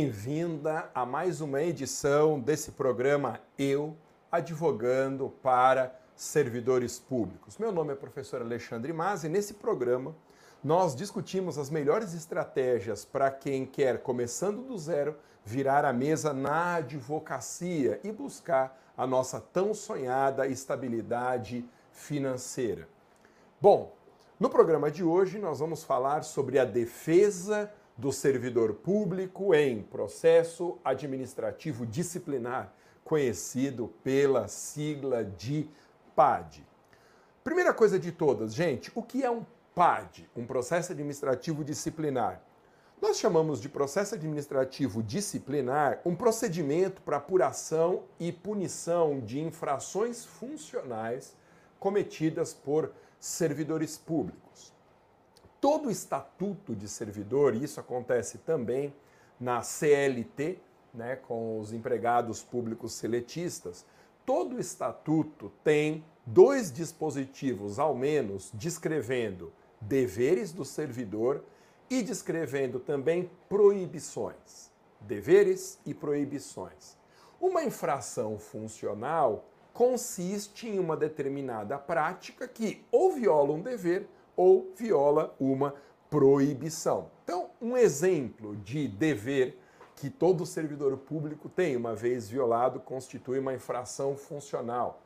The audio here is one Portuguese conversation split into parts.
Bem-vinda a mais uma edição desse programa Eu Advogando para Servidores Públicos. Meu nome é professor Alexandre Mas e nesse programa nós discutimos as melhores estratégias para quem quer, começando do zero, virar a mesa na advocacia e buscar a nossa tão sonhada estabilidade financeira. Bom, no programa de hoje nós vamos falar sobre a defesa do servidor público em processo administrativo disciplinar, conhecido pela sigla de PAD. Primeira coisa de todas, gente, o que é um PAD, um processo administrativo disciplinar? Nós chamamos de processo administrativo disciplinar um procedimento para apuração e punição de infrações funcionais cometidas por servidores públicos todo o estatuto de servidor, e isso acontece também na CLT, né, com os empregados públicos seletistas, todo o estatuto tem dois dispositivos, ao menos, descrevendo deveres do servidor e descrevendo também proibições. Deveres e proibições. Uma infração funcional consiste em uma determinada prática que ou viola um dever ou viola uma proibição. Então, um exemplo de dever que todo servidor público tem, uma vez violado, constitui uma infração funcional.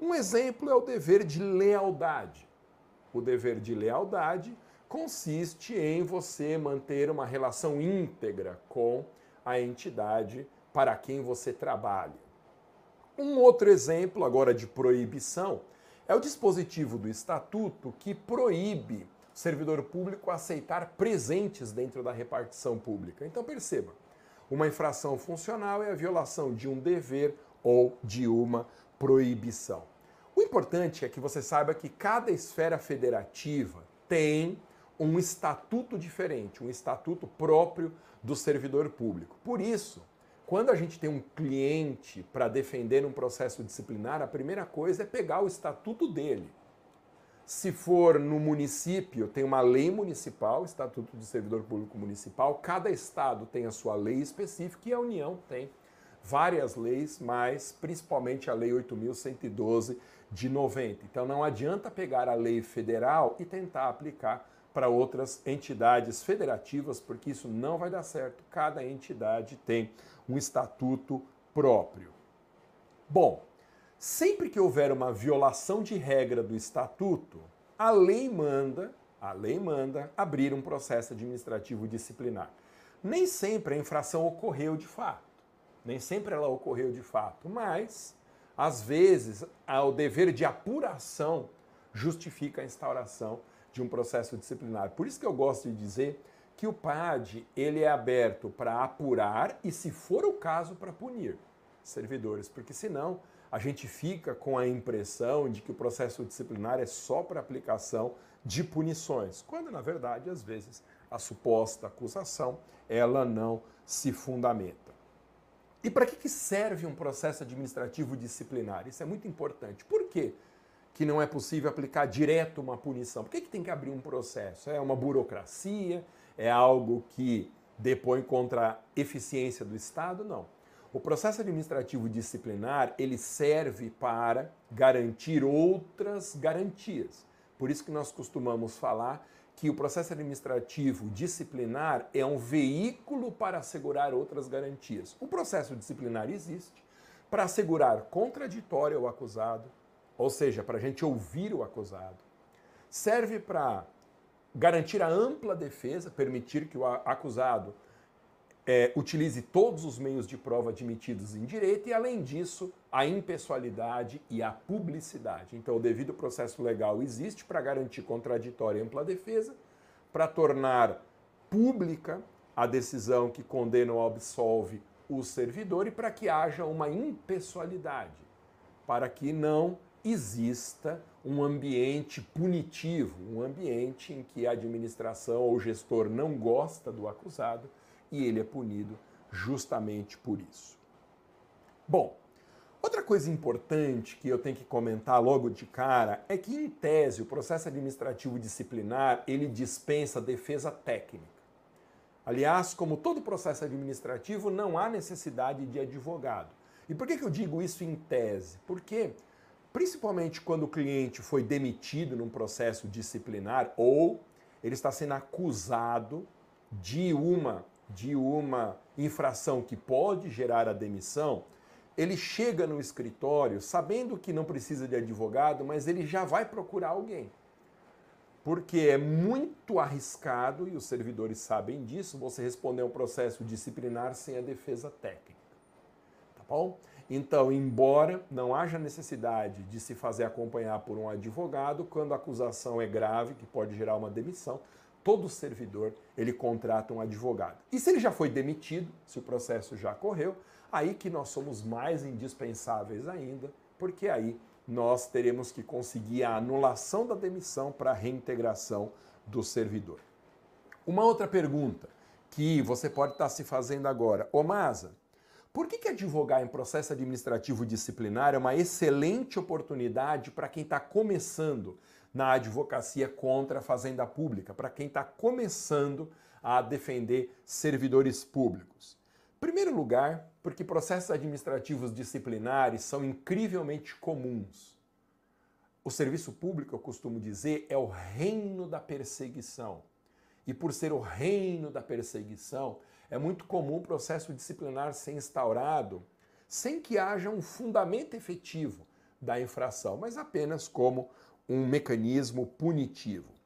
Um exemplo é o dever de lealdade. O dever de lealdade consiste em você manter uma relação íntegra com a entidade para quem você trabalha. Um outro exemplo, agora de proibição, é o dispositivo do estatuto que proíbe o servidor público aceitar presentes dentro da repartição pública. Então perceba, uma infração funcional é a violação de um dever ou de uma proibição. O importante é que você saiba que cada esfera federativa tem um estatuto diferente, um estatuto próprio do servidor público. Por isso, quando a gente tem um cliente para defender um processo disciplinar, a primeira coisa é pegar o estatuto dele. Se for no município, tem uma lei municipal, Estatuto do Servidor Público Municipal, cada estado tem a sua lei específica e a União tem várias leis, mas principalmente a Lei 8.112 de 90. Então não adianta pegar a lei federal e tentar aplicar para outras entidades federativas, porque isso não vai dar certo. Cada entidade tem um estatuto próprio. Bom, sempre que houver uma violação de regra do estatuto, a lei manda, a lei manda abrir um processo administrativo disciplinar. Nem sempre a infração ocorreu de fato. Nem sempre ela ocorreu de fato, mas às vezes o dever de apuração justifica a instauração de um processo disciplinar. Por isso que eu gosto de dizer que o PAD ele é aberto para apurar e, se for o caso, para punir servidores, porque senão a gente fica com a impressão de que o processo disciplinar é só para aplicação de punições, quando na verdade às vezes a suposta acusação ela não se fundamenta. E para que serve um processo administrativo disciplinar? Isso é muito importante. Por quê? que não é possível aplicar direto uma punição? Por que, que tem que abrir um processo? É uma burocracia? É algo que depõe contra a eficiência do Estado? Não. O processo administrativo disciplinar, ele serve para garantir outras garantias. Por isso que nós costumamos falar que o processo administrativo disciplinar é um veículo para assegurar outras garantias. O processo disciplinar existe para assegurar contraditório ao acusado, ou seja, para a gente ouvir o acusado. Serve para garantir a ampla defesa, permitir que o acusado é, utilize todos os meios de prova admitidos em direito e, além disso, a impessoalidade e a publicidade. Então, o devido processo legal existe para garantir contraditória e ampla defesa, para tornar pública a decisão que condena ou absolve o servidor e para que haja uma impessoalidade, para que não exista um ambiente punitivo, um ambiente em que a administração ou gestor não gosta do acusado e ele é punido justamente por isso. Bom, outra coisa importante que eu tenho que comentar logo de cara é que, em tese, o processo administrativo disciplinar ele dispensa defesa técnica. Aliás, como todo processo administrativo, não há necessidade de advogado. E por que, que eu digo isso em tese? Porque, principalmente quando o cliente foi demitido num processo disciplinar ou ele está sendo acusado de uma, de uma infração que pode gerar a demissão, ele chega no escritório sabendo que não precisa de advogado, mas ele já vai procurar alguém porque é muito arriscado, e os servidores sabem disso, você responder um processo disciplinar sem a defesa técnica. Tá bom? Então, embora não haja necessidade de se fazer acompanhar por um advogado, quando a acusação é grave, que pode gerar uma demissão, todo servidor ele contrata um advogado. E se ele já foi demitido, se o processo já correu, aí que nós somos mais indispensáveis ainda, porque aí nós teremos que conseguir a anulação da demissão para a reintegração do servidor. Uma outra pergunta que você pode estar se fazendo agora, ô Masa, por que, que advogar em processo administrativo disciplinar é uma excelente oportunidade para quem está começando na advocacia contra a fazenda pública, para quem está começando a defender servidores públicos? Primeiro lugar, porque processos administrativos disciplinares são incrivelmente comuns. O serviço público, eu costumo dizer, é o reino da perseguição. E por ser o reino da perseguição, é muito comum o processo disciplinar ser instaurado sem que haja um fundamento efetivo da infração, mas apenas como um mecanismo punitivo.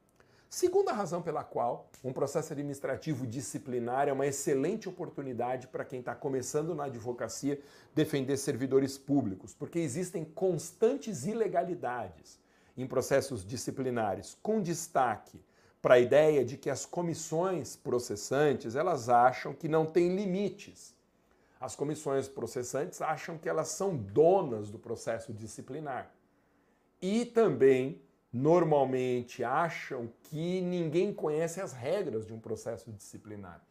Segunda razão pela qual um processo administrativo disciplinar é uma excelente oportunidade para quem está começando na advocacia defender servidores públicos, porque existem constantes ilegalidades em processos disciplinares, com destaque para a ideia de que as comissões processantes elas acham que não tem limites. As comissões processantes acham que elas são donas do processo disciplinar. E também normalmente acham que ninguém conhece as regras de um processo disciplinar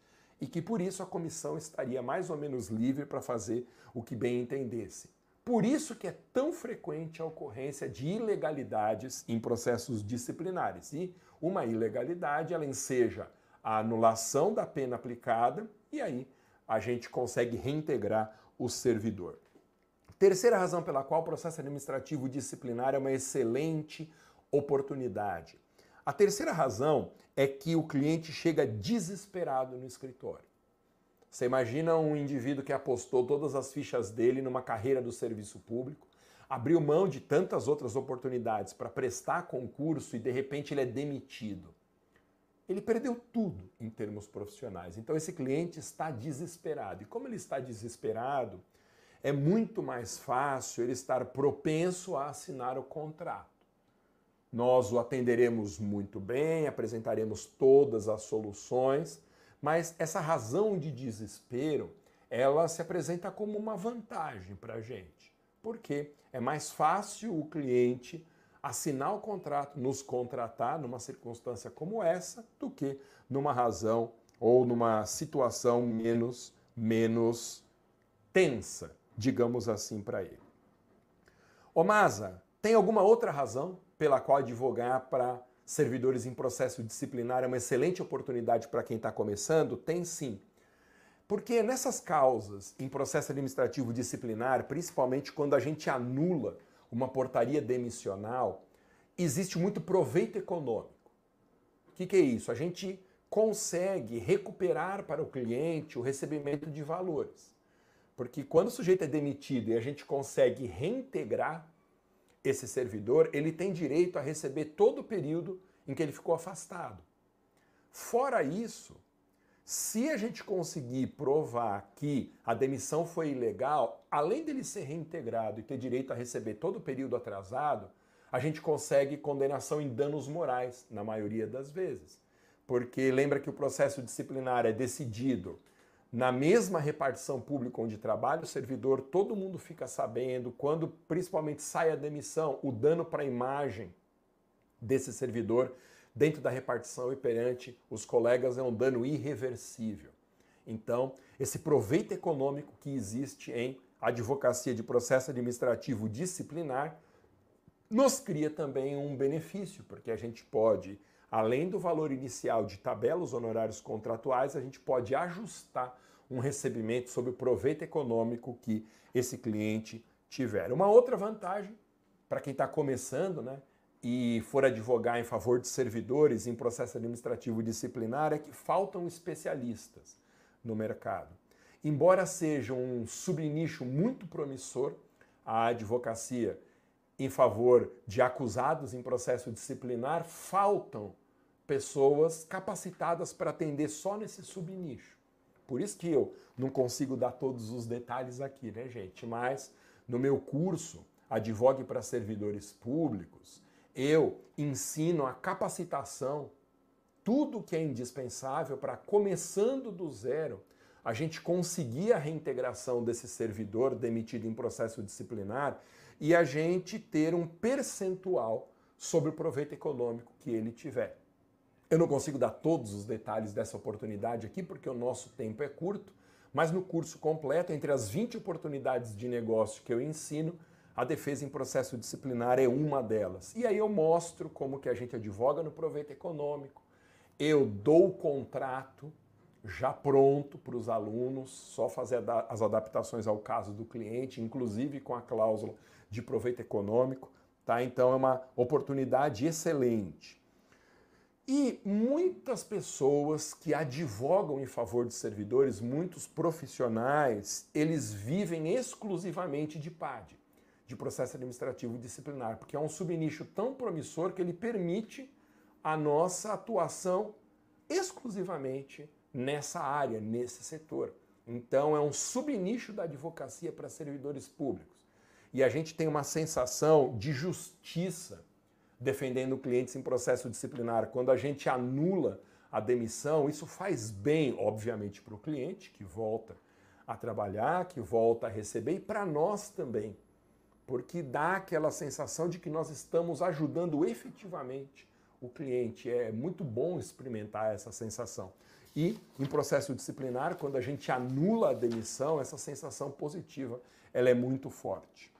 e que por isso a comissão estaria mais ou menos livre para fazer o que bem entendesse. Por isso que é tão frequente a ocorrência de ilegalidades em processos disciplinares. E uma ilegalidade, ela enseja a anulação da pena aplicada e aí a gente consegue reintegrar o servidor. Terceira razão pela qual o processo administrativo disciplinar é uma excelente oportunidade. A terceira razão é que o cliente chega desesperado no escritório. Você imagina um indivíduo que apostou todas as fichas dele numa carreira do serviço público, abriu mão de tantas outras oportunidades para prestar concurso e de repente ele é demitido. Ele perdeu tudo em termos profissionais. Então esse cliente está desesperado. E como ele está desesperado, é muito mais fácil ele estar propenso a assinar o contrato. Nós o atenderemos muito bem, apresentaremos todas as soluções, mas essa razão de desespero, ela se apresenta como uma vantagem para a gente. Porque é mais fácil o cliente assinar o contrato, nos contratar numa circunstância como essa, do que numa razão ou numa situação menos, menos tensa, digamos assim, para ele. Ô Masa, tem alguma outra razão pela qual advogar para servidores em processo disciplinar é uma excelente oportunidade para quem está começando? Tem sim. Porque nessas causas, em processo administrativo disciplinar, principalmente quando a gente anula uma portaria demissional, existe muito proveito econômico. O que, que é isso? A gente consegue recuperar para o cliente o recebimento de valores. Porque quando o sujeito é demitido e a gente consegue reintegrar esse servidor, ele tem direito a receber todo o período em que ele ficou afastado. Fora isso, se a gente conseguir provar que a demissão foi ilegal, além dele ser reintegrado e ter direito a receber todo o período atrasado, a gente consegue condenação em danos morais, na maioria das vezes. Porque lembra que o processo disciplinar é decidido na mesma repartição pública onde trabalha o servidor, todo mundo fica sabendo, quando principalmente sai a demissão, o dano para a imagem desse servidor dentro da repartição e perante os colegas é um dano irreversível. Então, esse proveito econômico que existe em advocacia de processo administrativo disciplinar nos cria também um benefício, porque a gente pode além do valor inicial de tabelas honorários contratuais, a gente pode ajustar um recebimento sobre o proveito econômico que esse cliente tiver. Uma outra vantagem para quem está começando, né, e for advogar em favor de servidores em processo administrativo disciplinar é que faltam especialistas no mercado. Embora seja um subnicho muito promissor, a advocacia em favor de acusados em processo disciplinar, faltam pessoas capacitadas para atender só nesse subnicho. Por isso que eu não consigo dar todos os detalhes aqui, né, gente? Mas no meu curso Advogue para Servidores Públicos, eu ensino a capacitação, tudo que é indispensável para, começando do zero, a gente conseguir a reintegração desse servidor demitido em processo disciplinar e a gente ter um percentual sobre o proveito econômico que ele tiver. Eu não consigo dar todos os detalhes dessa oportunidade aqui porque o nosso tempo é curto, mas no curso completo, entre as 20 oportunidades de negócio que eu ensino, a defesa em processo disciplinar é uma delas. E aí eu mostro como que a gente advoga no proveito econômico, eu dou o contrato já pronto para os alunos, só fazer as adaptações ao caso do cliente, inclusive com a cláusula de proveito econômico, tá? Então é uma oportunidade excelente. E muitas pessoas que advogam em favor de servidores, muitos profissionais, eles vivem exclusivamente de PAD de processo administrativo disciplinar, porque é um subnicho tão promissor que ele permite a nossa atuação exclusivamente nessa área, nesse setor. Então é um subnicho da advocacia para servidores públicos. E a gente tem uma sensação de justiça defendendo clientes em processo disciplinar. Quando a gente anula a demissão, isso faz bem, obviamente, para o cliente que volta a trabalhar, que volta a receber, e para nós também porque dá aquela sensação de que nós estamos ajudando efetivamente o cliente. É muito bom experimentar essa sensação. E em processo disciplinar, quando a gente anula a demissão, essa sensação positiva ela é muito forte.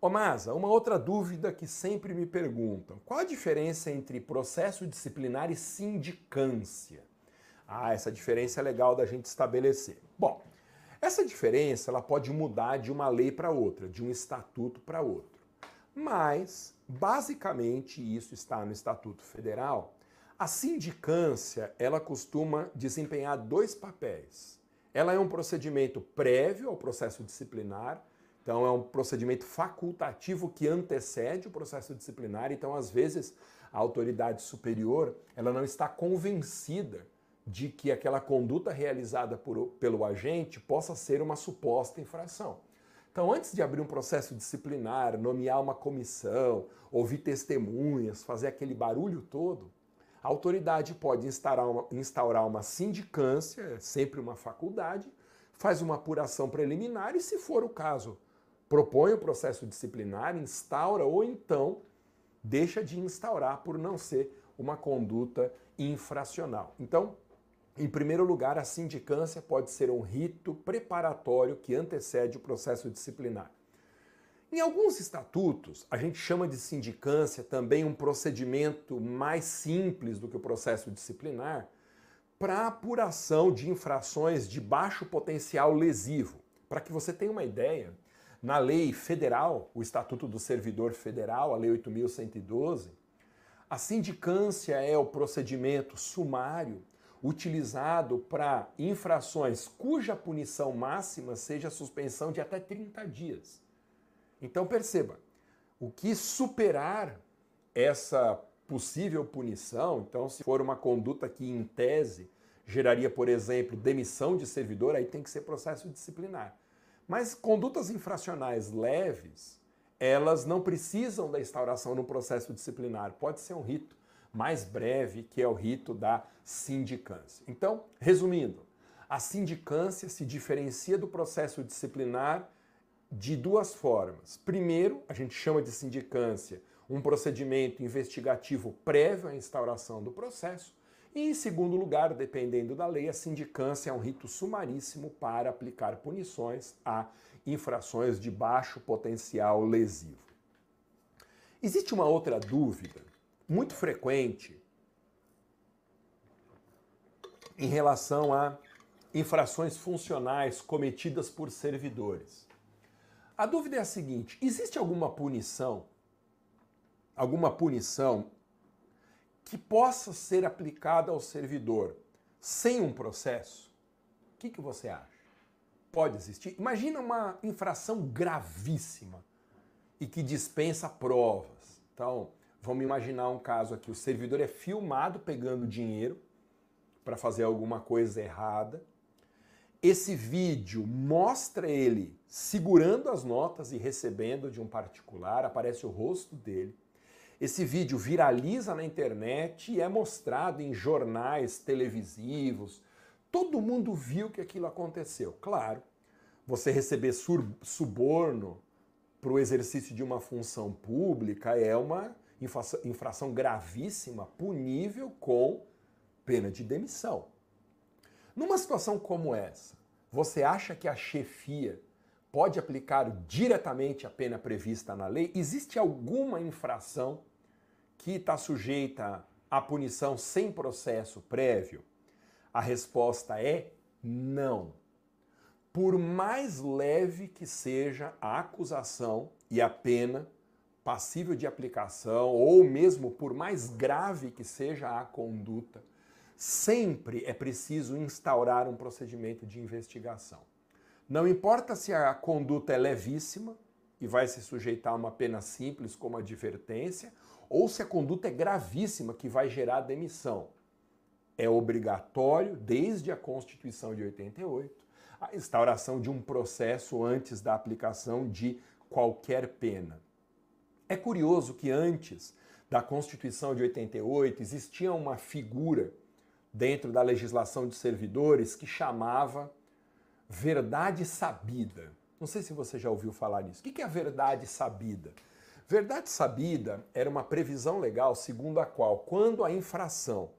Ô Masa, uma outra dúvida que sempre me perguntam: qual a diferença entre processo disciplinar e sindicância? Ah, essa diferença é legal da gente estabelecer. Bom, essa diferença ela pode mudar de uma lei para outra, de um estatuto para outro. Mas, basicamente, isso está no Estatuto Federal, a sindicância ela costuma desempenhar dois papéis. Ela é um procedimento prévio ao processo disciplinar, então é um procedimento facultativo que antecede o processo disciplinar, então às vezes a autoridade superior ela não está convencida de que aquela conduta realizada por, pelo agente possa ser uma suposta infração. Então, antes de abrir um processo disciplinar, nomear uma comissão, ouvir testemunhas, fazer aquele barulho todo, a autoridade pode instaurar uma, instaurar uma sindicância, é sempre uma faculdade, faz uma apuração preliminar e, se for o caso, propõe o processo disciplinar, instaura ou então deixa de instaurar por não ser uma conduta infracional. Então, em primeiro lugar, a sindicância pode ser um rito preparatório que antecede o processo disciplinar. Em alguns estatutos, a gente chama de sindicância também um procedimento mais simples do que o processo disciplinar para apuração de infrações de baixo potencial lesivo. Para que você tenha uma ideia, na lei federal, o Estatuto do Servidor Federal, a Lei 8.112, a sindicância é o procedimento sumário utilizado para infrações cuja punição máxima seja suspensão de até 30 dias. Então perceba, o que superar essa possível punição, então se for uma conduta que em tese geraria, por exemplo, demissão de servidor, aí tem que ser processo disciplinar. Mas condutas infracionais leves, elas não precisam da instauração no processo disciplinar, pode ser um rito mais breve, que é o rito da sindicância. Então, resumindo, a sindicância se diferencia do processo disciplinar de duas formas. Primeiro, a gente chama de sindicância um procedimento investigativo prévio à instauração do processo. E, em segundo lugar, dependendo da lei, a sindicância é um rito sumaríssimo para aplicar punições a infrações de baixo potencial lesivo. Existe uma outra dúvida muito frequente em relação a infrações funcionais cometidas por servidores. A dúvida é a seguinte: existe alguma punição, alguma punição que possa ser aplicada ao servidor sem um processo? O que, que você acha? Pode existir? Imagina uma infração gravíssima e que dispensa provas. Então, vamos imaginar um caso aqui: o servidor é filmado pegando dinheiro para fazer alguma coisa errada. Esse vídeo mostra ele segurando as notas e recebendo de um particular, aparece o rosto dele. Esse vídeo viraliza na internet e é mostrado em jornais televisivos. Todo mundo viu que aquilo aconteceu. Claro, você receber suborno para o exercício de uma função pública é uma infração gravíssima, punível com pena de demissão. Numa situação como essa, você acha que a chefia pode aplicar diretamente a pena prevista na lei? Existe alguma infração que está sujeita à punição sem processo prévio? A resposta é não. Por mais leve que seja a acusação e a pena passível de aplicação, ou mesmo por mais grave que seja a conduta, sempre é preciso instaurar um procedimento de investigação. Não importa se a conduta é levíssima e vai se sujeitar a uma pena simples como advertência, ou se a conduta é gravíssima que vai gerar demissão. É obrigatório, desde a Constituição de 88, a instauração de um processo antes da aplicação de qualquer pena. É curioso que antes da Constituição de 88 existia uma figura dentro da legislação de servidores que chamava verdade sabida. Não sei se você já ouviu falar nisso. O que é a verdade sabida? Verdade sabida era uma previsão legal segundo a qual, quando a infração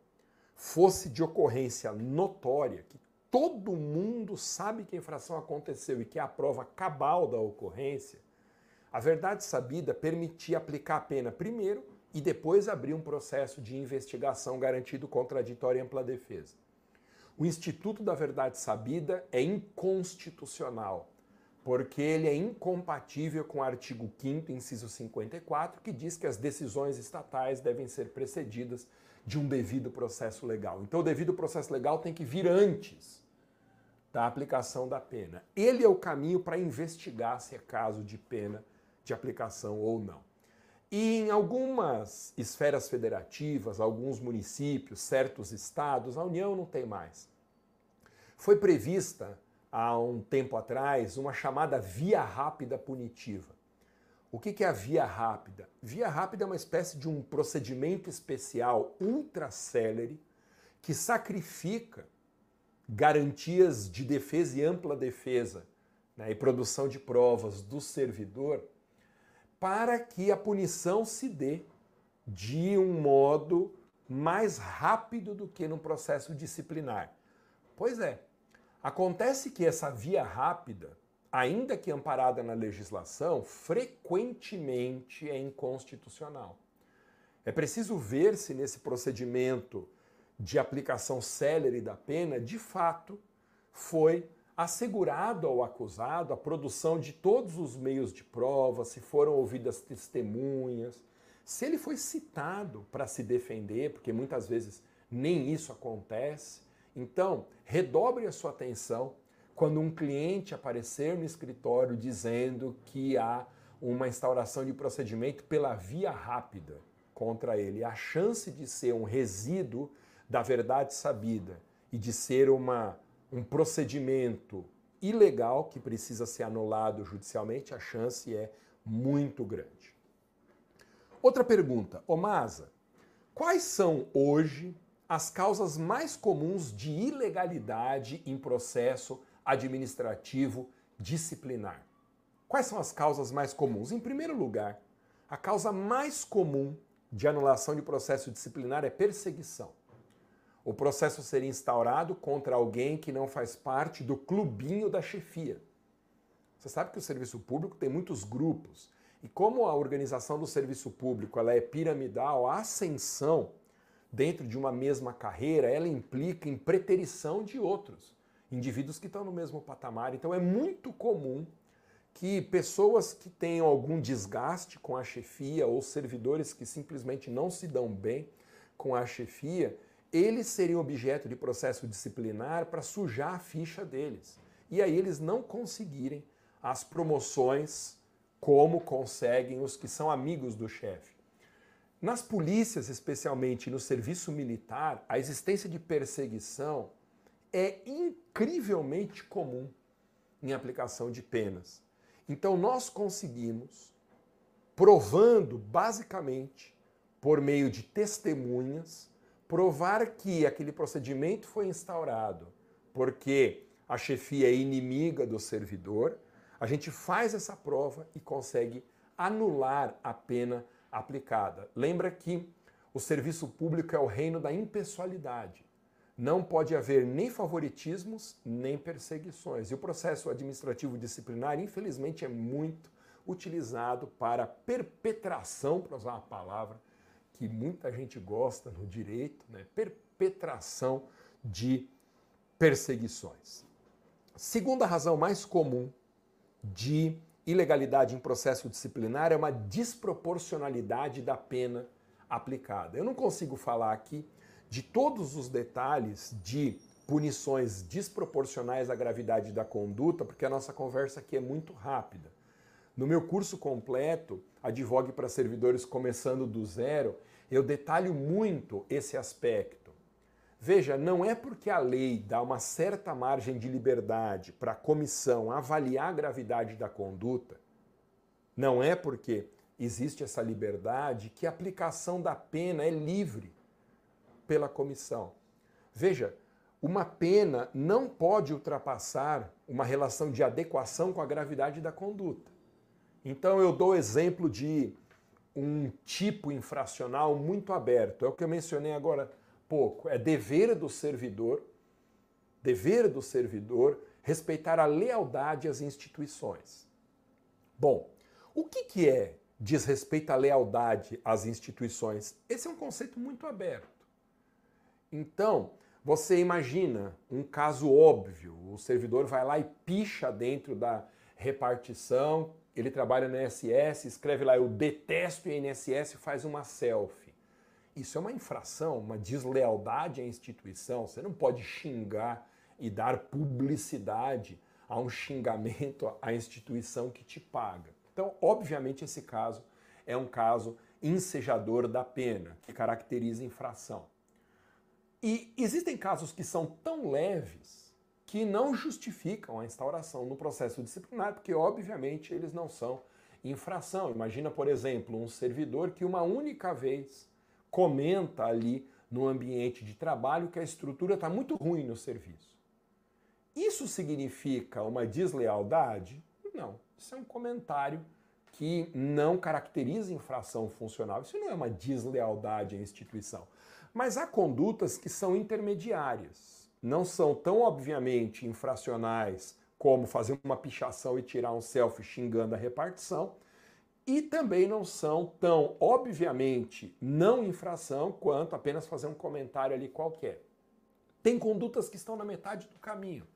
fosse de ocorrência notória, que todo mundo sabe que a infração aconteceu e que é a prova cabal da ocorrência, a verdade sabida permitia aplicar a pena primeiro e depois abrir um processo de investigação garantido contraditório e ampla defesa. O Instituto da Verdade Sabida é inconstitucional, porque ele é incompatível com o artigo 5 inciso 54, que diz que as decisões estatais devem ser precedidas de um devido processo legal. Então o devido processo legal tem que vir antes da aplicação da pena. Ele é o caminho para investigar se é caso de pena de aplicação ou não. E em algumas esferas federativas, alguns municípios, certos estados, a União não tem mais. Foi prevista há um tempo atrás uma chamada via rápida punitiva. O que é a via rápida? Via rápida é uma espécie de um procedimento especial ultra célere que sacrifica garantias de defesa e ampla defesa né, e produção de provas do servidor para que a punição se dê de um modo mais rápido do que no processo disciplinar. Pois é, acontece que essa via rápida, ainda que amparada na legislação, frequentemente é inconstitucional. É preciso ver se nesse procedimento de aplicação célere da pena, de fato, foi assegurado ao acusado a produção de todos os meios de prova, se foram ouvidas testemunhas, se ele foi citado para se defender, porque muitas vezes nem isso acontece. Então, redobre a sua atenção quando um cliente aparecer no escritório dizendo que há uma instauração de procedimento pela via rápida contra ele. A chance de ser um resíduo da verdade sabida e de ser uma um procedimento ilegal que precisa ser anulado judicialmente, a chance é muito grande. Outra pergunta, Omasa, quais são hoje as causas mais comuns de ilegalidade em processo administrativo disciplinar? Quais são as causas mais comuns? Em primeiro lugar, a causa mais comum de anulação de processo disciplinar é perseguição o processo seria instaurado contra alguém que não faz parte do clubinho da chefia. Você sabe que o serviço público tem muitos grupos. E como a organização do serviço público ela é piramidal, a ascensão dentro de uma mesma carreira, ela implica em preterição de outros indivíduos que estão no mesmo patamar. Então é muito comum que pessoas que tenham algum desgaste com a chefia ou servidores que simplesmente não se dão bem com a chefia, eles seriam objeto de processo disciplinar para sujar a ficha deles. E aí eles não conseguirem as promoções como conseguem os que são amigos do chefe. Nas polícias, especialmente no serviço militar, a existência de perseguição é incrivelmente comum em aplicação de penas. Então nós conseguimos, provando basicamente por meio de testemunhas, provar que aquele procedimento foi instaurado porque a chefia é inimiga do servidor, a gente faz essa prova e consegue anular a pena aplicada. Lembra que o serviço público é o reino da impessoalidade. Não pode haver nem favoritismos, nem perseguições. E o processo administrativo disciplinar, infelizmente, é muito utilizado para perpetração, para usar uma palavra que muita gente gosta no direito, né? perpetração de perseguições. Segunda razão mais comum de ilegalidade em processo disciplinar é uma desproporcionalidade da pena aplicada. Eu não consigo falar aqui de todos os detalhes de punições desproporcionais à gravidade da conduta, porque a nossa conversa aqui é muito rápida. No meu curso completo, Advogue para Servidores Começando do Zero, eu detalho muito esse aspecto. Veja, não é porque a lei dá uma certa margem de liberdade para a comissão avaliar a gravidade da conduta, não é porque existe essa liberdade que a aplicação da pena é livre pela comissão. Veja, uma pena não pode ultrapassar uma relação de adequação com a gravidade da conduta. Então eu dou exemplo de um tipo infracional muito aberto. É o que eu mencionei agora pouco. É dever do servidor, dever do servidor respeitar a lealdade às instituições. Bom, o que, que é desrespeito à lealdade às instituições? Esse é um conceito muito aberto. Então, você imagina um caso óbvio: o servidor vai lá e picha dentro da repartição, ele trabalha no INSS, escreve lá eu detesto o INSS faz uma selfie. Isso é uma infração, uma deslealdade à instituição. Você não pode xingar e dar publicidade a um xingamento à instituição que te paga. Então, obviamente, esse caso é um caso ensejador da pena, que caracteriza infração. E existem casos que são tão leves que não justificam a instauração no processo disciplinar, porque obviamente eles não são infração. Imagina, por exemplo, um servidor que uma única vez comenta ali no ambiente de trabalho que a estrutura está muito ruim no serviço. Isso significa uma deslealdade? Não. Isso é um comentário que não caracteriza infração funcional. Isso não é uma deslealdade à instituição. Mas há condutas que são intermediárias, não são tão obviamente infracionais como fazer uma pichação e tirar um selfie xingando a repartição, e também não são tão obviamente não infração quanto apenas fazer um comentário ali qualquer. Tem condutas que estão na metade do caminho.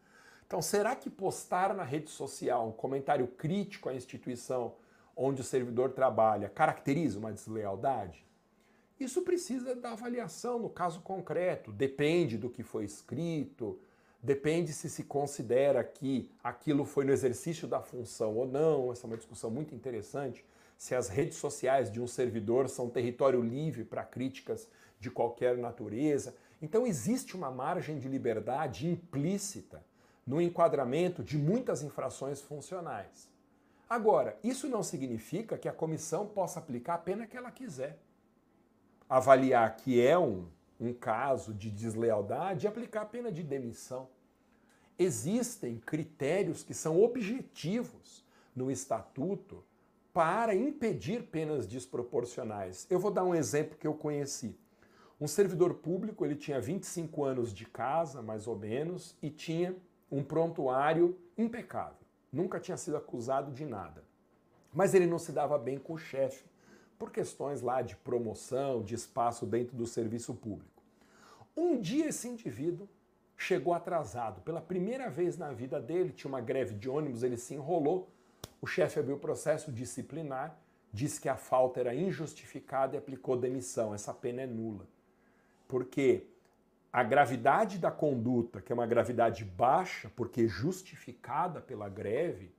Então, será que postar na rede social um comentário crítico à instituição onde o servidor trabalha caracteriza uma deslealdade? Isso precisa da avaliação no caso concreto, depende do que foi escrito, depende se se considera que aquilo foi no exercício da função ou não. Essa é uma discussão muito interessante. Se as redes sociais de um servidor são território livre para críticas de qualquer natureza. Então, existe uma margem de liberdade implícita no enquadramento de muitas infrações funcionais. Agora, isso não significa que a comissão possa aplicar a pena que ela quiser avaliar que é um, um caso de deslealdade e aplicar a pena de demissão. Existem critérios que são objetivos no estatuto para impedir penas desproporcionais. Eu vou dar um exemplo que eu conheci. Um servidor público, ele tinha 25 anos de casa, mais ou menos, e tinha um prontuário impecável. Nunca tinha sido acusado de nada. Mas ele não se dava bem com o chefe por questões lá de promoção, de espaço dentro do serviço público. Um dia esse indivíduo chegou atrasado. Pela primeira vez na vida dele, tinha uma greve de ônibus, ele se enrolou. O chefe abriu o processo disciplinar, disse que a falta era injustificada e aplicou demissão. Essa pena é nula. Porque a gravidade da conduta, que é uma gravidade baixa, porque justificada pela greve,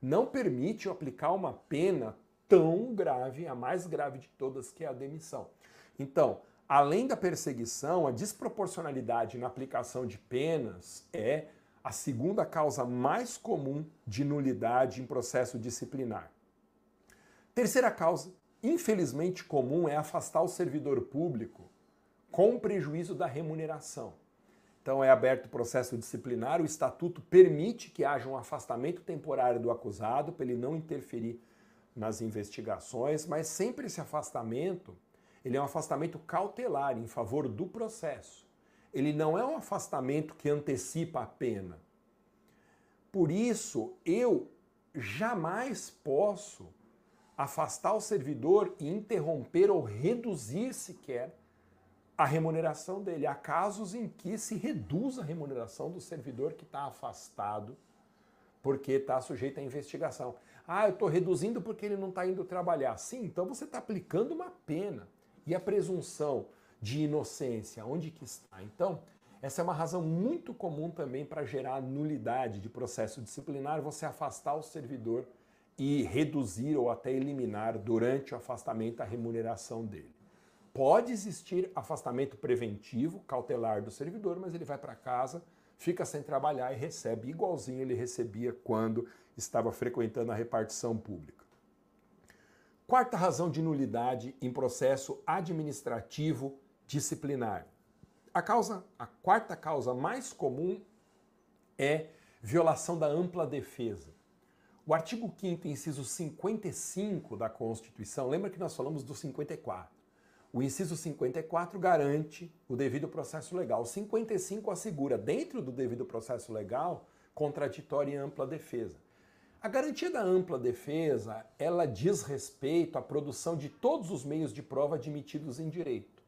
não permite aplicar uma pena tão grave, a mais grave de todas, que é a demissão. Então, além da perseguição, a desproporcionalidade na aplicação de penas é a segunda causa mais comum de nulidade em processo disciplinar. Terceira causa, infelizmente comum, é afastar o servidor público com prejuízo da remuneração. Então é aberto o processo disciplinar, o estatuto permite que haja um afastamento temporário do acusado para ele não interferir nas investigações, mas sempre esse afastamento, ele é um afastamento cautelar em favor do processo. Ele não é um afastamento que antecipa a pena. Por isso, eu jamais posso afastar o servidor e interromper ou reduzir sequer a remuneração dele. Há casos em que se reduz a remuneração do servidor que está afastado porque está sujeito à investigação. Ah, eu estou reduzindo porque ele não está indo trabalhar. Sim, então você está aplicando uma pena. E a presunção de inocência, onde que está? Então, essa é uma razão muito comum também para gerar nulidade de processo disciplinar, você afastar o servidor e reduzir ou até eliminar durante o afastamento a remuneração dele. Pode existir afastamento preventivo, cautelar do servidor, mas ele vai para casa, fica sem trabalhar e recebe igualzinho ele recebia quando estava frequentando a repartição pública. Quarta razão de nulidade em processo administrativo disciplinar. A causa, a quarta causa mais comum é violação da ampla defesa. O artigo 5 inciso 55 da Constituição, lembra que nós falamos do 54. O inciso 54 garante o devido processo legal. O 55 assegura, dentro do devido processo legal, contraditória e ampla defesa. A garantia da ampla defesa, ela diz respeito à produção de todos os meios de prova admitidos em direito.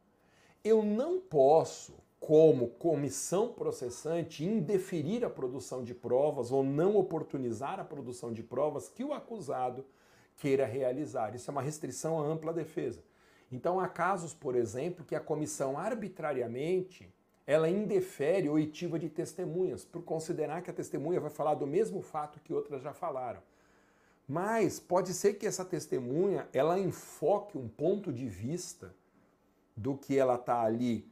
Eu não posso, como comissão processante, indeferir a produção de provas ou não oportunizar a produção de provas que o acusado queira realizar. Isso é uma restrição à ampla defesa. Então há casos, por exemplo, que a comissão arbitrariamente ela indefere oitiva de testemunhas, por considerar que a testemunha vai falar do mesmo fato que outras já falaram. Mas pode ser que essa testemunha ela enfoque um ponto de vista do que ela está ali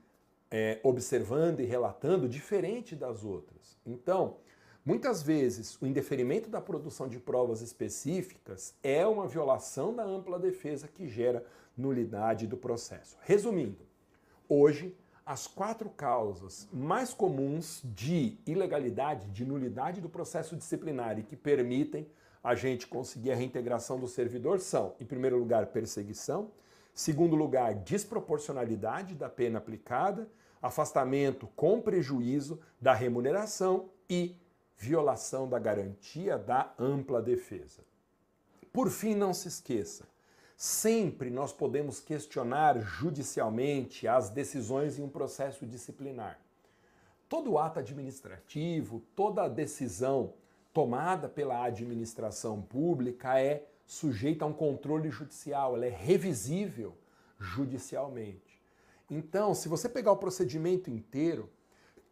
é, observando e relatando diferente das outras. Então, muitas vezes o indeferimento da produção de provas específicas é uma violação da ampla defesa que gera nulidade do processo. Resumindo, hoje as quatro causas mais comuns de ilegalidade, de nulidade do processo disciplinar e que permitem a gente conseguir a reintegração do servidor são, em primeiro lugar, perseguição, segundo lugar, desproporcionalidade da pena aplicada, afastamento com prejuízo da remuneração e violação da garantia da ampla defesa. Por fim, não se esqueça, Sempre nós podemos questionar judicialmente as decisões em um processo disciplinar. Todo ato administrativo, toda decisão tomada pela administração pública é sujeita a um controle judicial, ela é revisível judicialmente. Então, se você pegar o procedimento inteiro,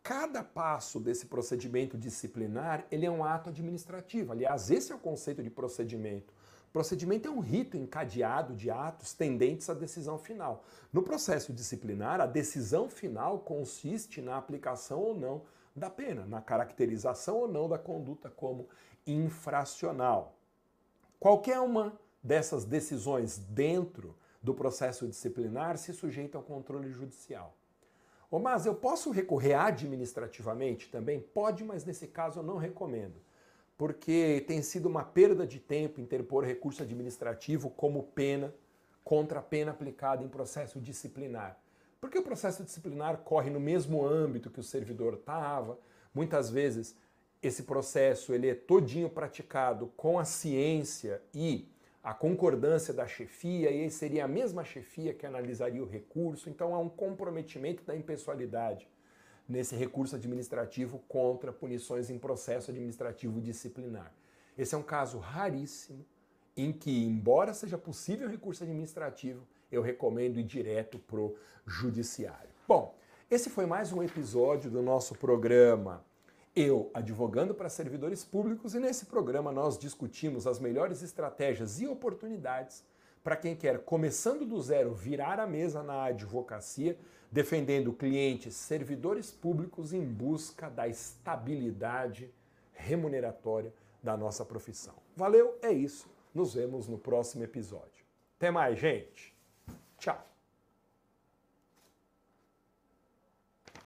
cada passo desse procedimento disciplinar, ele é um ato administrativo. Aliás, esse é o conceito de procedimento. Procedimento é um rito encadeado de atos tendentes à decisão final. No processo disciplinar, a decisão final consiste na aplicação ou não da pena, na caracterização ou não da conduta como infracional. Qualquer uma dessas decisões dentro do processo disciplinar se sujeita ao controle judicial. Ô, mas eu posso recorrer administrativamente também? Pode, mas nesse caso eu não recomendo porque tem sido uma perda de tempo interpor recurso administrativo como pena contra a pena aplicada em processo disciplinar. Porque o processo disciplinar corre no mesmo âmbito que o servidor estava, muitas vezes esse processo ele é todinho praticado com a ciência e a concordância da chefia, e seria a mesma chefia que analisaria o recurso, então há um comprometimento da impessoalidade nesse recurso administrativo contra punições em processo administrativo disciplinar. Esse é um caso raríssimo em que, embora seja possível recurso administrativo, eu recomendo ir direto para o judiciário. Bom, esse foi mais um episódio do nosso programa Eu Advogando para Servidores Públicos, e nesse programa nós discutimos as melhores estratégias e oportunidades para quem quer, começando do zero, virar a mesa na advocacia, defendendo clientes, servidores públicos em busca da estabilidade remuneratória da nossa profissão. Valeu, é isso. Nos vemos no próximo episódio. Até mais, gente. Tchau.